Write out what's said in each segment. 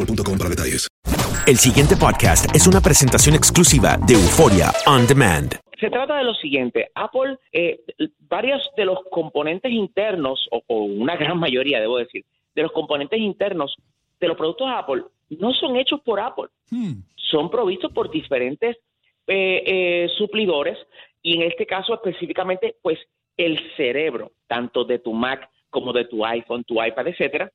boostmobile.com para detalles. El siguiente podcast es una presentación exclusiva de Euforia On Demand. Se trata de lo siguiente, Apple, eh, varios de los componentes internos, o, o una gran mayoría, debo decir, de los componentes internos de los productos de Apple no son hechos por Apple, son provistos por diferentes eh, eh, suplidores y en este caso específicamente, pues el cerebro, tanto de tu Mac como de tu iPhone, tu iPad, etcétera,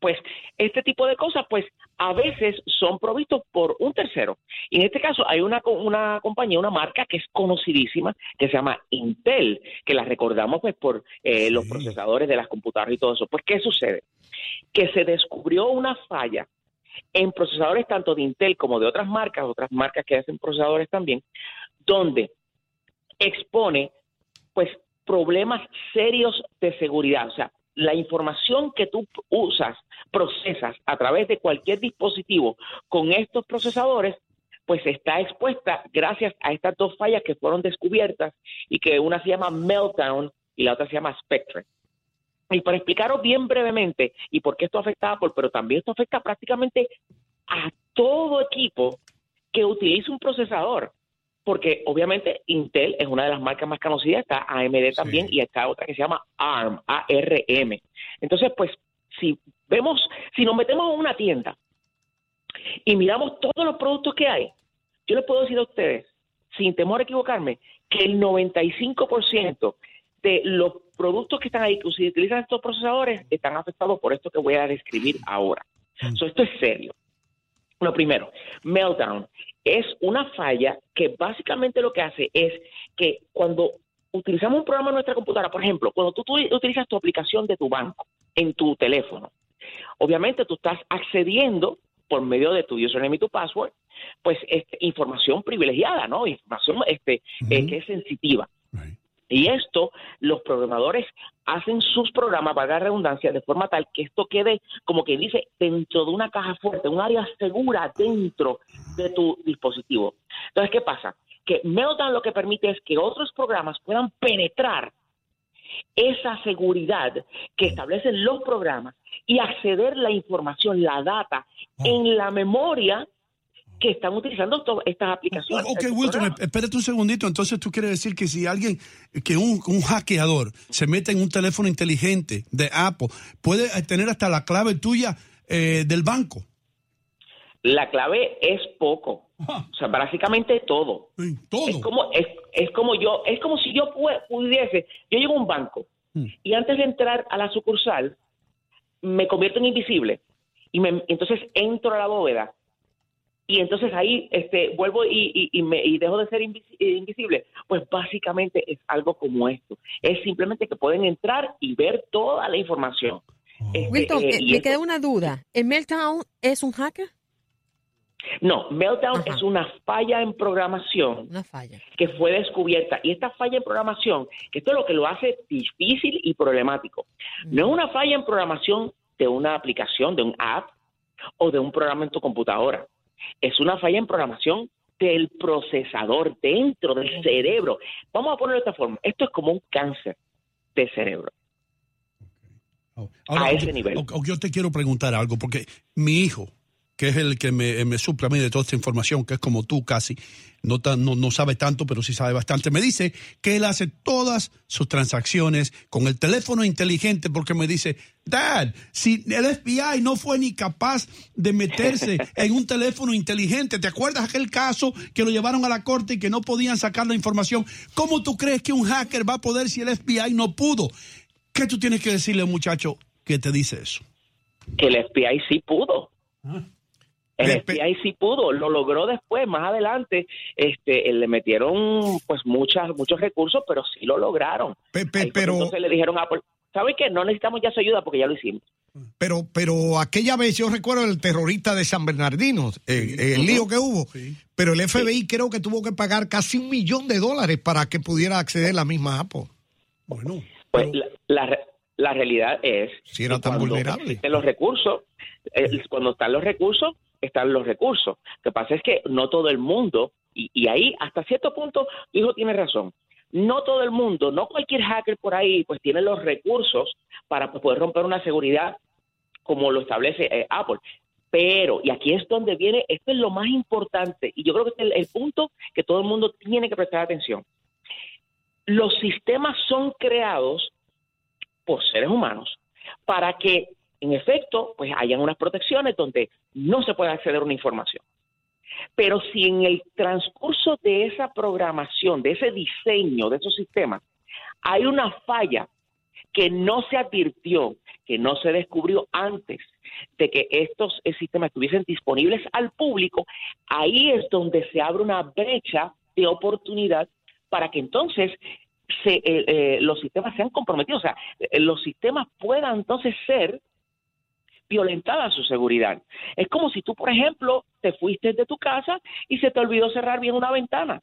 pues este tipo de cosas, pues a veces son provistos por un tercero. Y en este caso hay una, una compañía, una marca que es conocidísima, que se llama Intel, que la recordamos pues por eh, los procesadores de las computadoras y todo eso. Pues, ¿qué sucede? Que se descubrió una falla en procesadores tanto de Intel como de otras marcas, otras marcas que hacen procesadores también, donde expone pues problemas serios de seguridad. O sea, la información que tú usas, procesas a través de cualquier dispositivo con estos procesadores, pues está expuesta gracias a estas dos fallas que fueron descubiertas y que una se llama Meltdown y la otra se llama Spectre. Y para explicaros bien brevemente y por qué esto afecta a Apple, pero también esto afecta prácticamente a todo equipo que utilice un procesador porque obviamente Intel es una de las marcas más conocidas, está AMD también y está otra que se llama ARM, ARM. Entonces, pues, si vemos, si nos metemos en una tienda y miramos todos los productos que hay, yo les puedo decir a ustedes, sin temor a equivocarme, que el 95% de los productos que están ahí, que utilizan estos procesadores, están afectados por esto que voy a describir ahora. So, esto es serio. Lo primero, Meltdown es una falla que básicamente lo que hace es que cuando utilizamos un programa en nuestra computadora, por ejemplo, cuando tú, tú utilizas tu aplicación de tu banco en tu teléfono, obviamente tú estás accediendo por medio de tu username y tu password, pues este, información privilegiada, ¿no? Información este, eh, que es sensitiva. Y esto, los programadores hacen sus programas, valga la redundancia, de forma tal que esto quede, como que dice, dentro de una caja fuerte, un área segura dentro de tu dispositivo. Entonces, ¿qué pasa? Que Meltdown lo que permite es que otros programas puedan penetrar esa seguridad que establecen los programas y acceder la información, la data, en la memoria que están utilizando estas aplicaciones. Ok, Wilton, espérate un segundito. Entonces, tú quieres decir que si alguien, que un, un hackeador se mete en un teléfono inteligente de Apple, puede eh, tener hasta la clave tuya eh, del banco. La clave es poco. O sea, básicamente todo. Es como, es, es como yo, es como si yo pu- pudiese, yo llego a un banco y antes de entrar a la sucursal me convierto en invisible y me, entonces entro a la bóveda y entonces ahí este vuelvo y, y, y me, y dejo de ser invis- eh, invisible. Pues básicamente es algo como esto. Es simplemente que pueden entrar y ver toda la información. Este, Wilton, eh, me esto- queda una duda. ¿El Meltdown es un hacker? No, Meltdown es una falla en programación Una falla. que fue descubierta. Y esta falla en programación, que esto es lo que lo hace difícil y problemático, no es una falla en programación de una aplicación, de un app o de un programa en tu computadora. Es una falla en programación del procesador dentro del cerebro. Vamos a ponerlo de esta forma. Esto es como un cáncer de cerebro. Ahora, a ese nivel. o- o yo te quiero preguntar algo, porque mi hijo, que es el que me, me suple a mí de toda esta información, que es como tú casi, no, tan- no, no sabe tanto, pero sí sabe bastante, me dice que él hace todas sus transacciones con el teléfono inteligente, porque me dice, Dad, si el FBI no fue ni capaz de meterse en un teléfono inteligente, ¿te acuerdas aquel caso que lo llevaron a la corte y que no podían sacar la información? ¿Cómo tú crees que un hacker va a poder si el FBI no pudo? ¿Qué tú tienes que decirle, muchacho, que te dice eso? Que el FBI sí pudo. El FBI sí pudo, lo logró después, más adelante, este, le metieron pues muchas, muchos recursos, pero sí lo lograron. Pero- entonces le dijeron a Apple, ¿sabe qué? No necesitamos ya su ayuda porque ya lo hicimos. Pero, pero aquella vez yo recuerdo el terrorista de San Bernardino, eh, eh, el lío que hubo. Pero el FBI creo que tuvo que pagar casi un millón de dólares para que pudiera acceder la misma Apple. Bueno. Pues la, la, re- la realidad es Si era que tan cuando vulnerable. existen los recursos, eh, cuando están los recursos, están los recursos. Lo que pasa es que no todo el mundo, y, y ahí hasta cierto punto, hijo tiene razón, no todo el mundo, no cualquier hacker por ahí, pues tiene los recursos para poder romper una seguridad como lo establece eh, Apple. Pero, y aquí es donde viene, esto es lo más importante, y yo creo que este es el, el punto que todo el mundo tiene que prestar atención. Los sistemas son creados por seres humanos para que, en efecto, pues hayan unas protecciones donde no se pueda acceder a una información. Pero si en el transcurso de esa programación, de ese diseño de esos sistemas, hay una falla que no se advirtió, que no se descubrió antes de que estos sistemas estuviesen disponibles al público, ahí es donde se abre una brecha de oportunidad para que entonces se, eh, eh, los sistemas sean comprometidos, o sea, eh, los sistemas puedan entonces ser violentada su seguridad. Es como si tú, por ejemplo, te fuiste de tu casa y se te olvidó cerrar bien una ventana.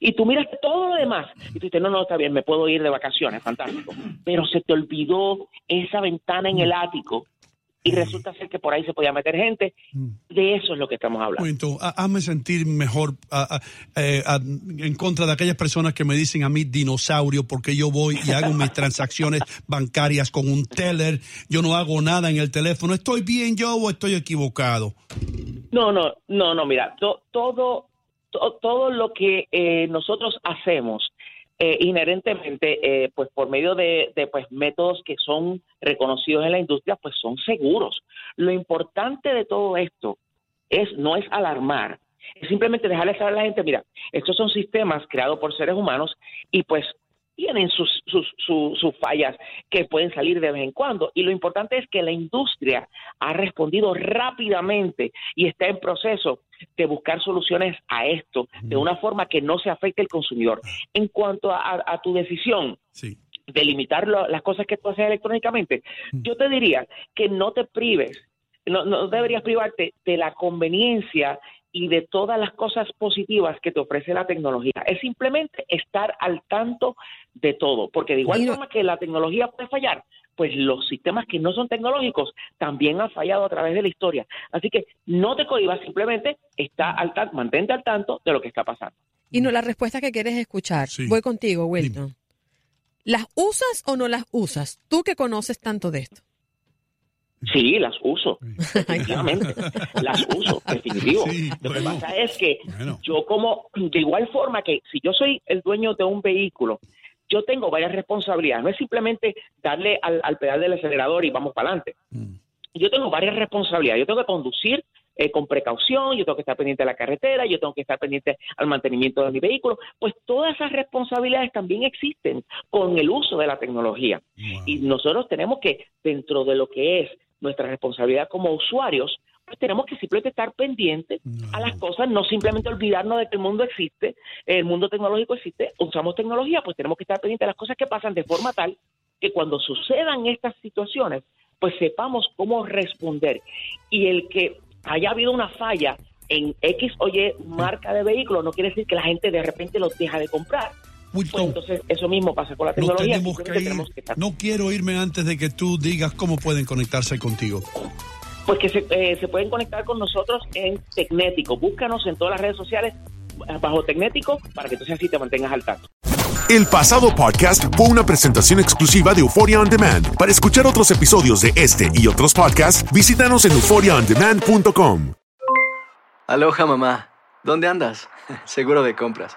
Y tú miras todo lo demás y tú dices, no, no, está bien, me puedo ir de vacaciones, fantástico. Pero se te olvidó esa ventana en el ático y resulta ser que por ahí se podía meter gente. De eso es lo que estamos hablando. Momento, ha- hazme sentir mejor a- a- eh, a- en contra de aquellas personas que me dicen a mí dinosaurio porque yo voy y hago mis transacciones bancarias con un teller, yo no hago nada en el teléfono. ¿Estoy bien yo o estoy equivocado? No, no, no, no, mira, to- todo, to- todo lo que eh, nosotros hacemos eh, inherentemente, eh, pues por medio de, pues métodos que son reconocidos en la industria, pues son seguros. Lo importante de todo esto es no es alarmar, es simplemente dejarle saber a la gente, mira, estos son sistemas creados por seres humanos y pues tienen sus, sus, sus, sus fallas que pueden salir de vez en cuando. Y lo importante es que la industria ha respondido rápidamente y está en proceso de buscar soluciones a esto de una forma que no se afecte al consumidor. En cuanto a, a- a tu decisión de limitar lo- las cosas que tú haces electrónicamente, yo te diría que no te prives, no, no deberías privarte de la conveniencia y de todas las cosas positivas que te ofrece la tecnología. Es simplemente estar al tanto de todo, porque de igual forma que la tecnología puede fallar, pues los sistemas que no son tecnológicos también han fallado a través de la historia. Así que no te cohibas, simplemente está al tan- mantente al tanto de lo que está pasando. Y no la respuesta que quieres escuchar. Voy contigo, Wilton. ¿Las usas o no las usas? Tú que conoces tanto de esto. Sí, las uso. Definitivamente. las uso, definitivo. Lo que pasa es que yo como, de igual forma que si yo soy el dueño de un vehículo, yo tengo varias responsabilidades. No es simplemente darle al, al pedal del acelerador y vamos para adelante. Yo tengo varias responsabilidades. Yo tengo que conducir eh, con precaución, yo tengo que estar pendiente de la carretera, yo tengo que estar pendiente al mantenimiento de mi vehículo. Pues todas esas responsabilidades también existen con el uso de la tecnología. Y nosotros tenemos que, dentro de lo que es nuestra responsabilidad como usuarios, pues tenemos que simplemente estar pendientes a las cosas, no simplemente olvidarnos de que el mundo existe, el mundo tecnológico existe, usamos tecnología, pues tenemos que estar pendientes de las cosas que pasan de forma tal que cuando sucedan estas situaciones, pues sepamos cómo responder. Y el que haya habido una falla en X o Y marca de vehículo no quiere decir que la gente de repente los deja de comprar. Pues entonces, eso mismo pasa con la tecnología. no quiero irme antes de que tú digas cómo pueden conectarse contigo. Pues que se, eh, se pueden conectar con nosotros en Tecnético. Búscanos en todas las redes sociales bajo Tecnético para que entonces así te mantengas al tanto. El pasado podcast fue una presentación exclusiva de Euphoria On Demand. Para escuchar otros episodios de este y otros podcasts, visítanos en euphoriaondemand.com. Aloha mamá, ¿dónde andas? Seguro de compras.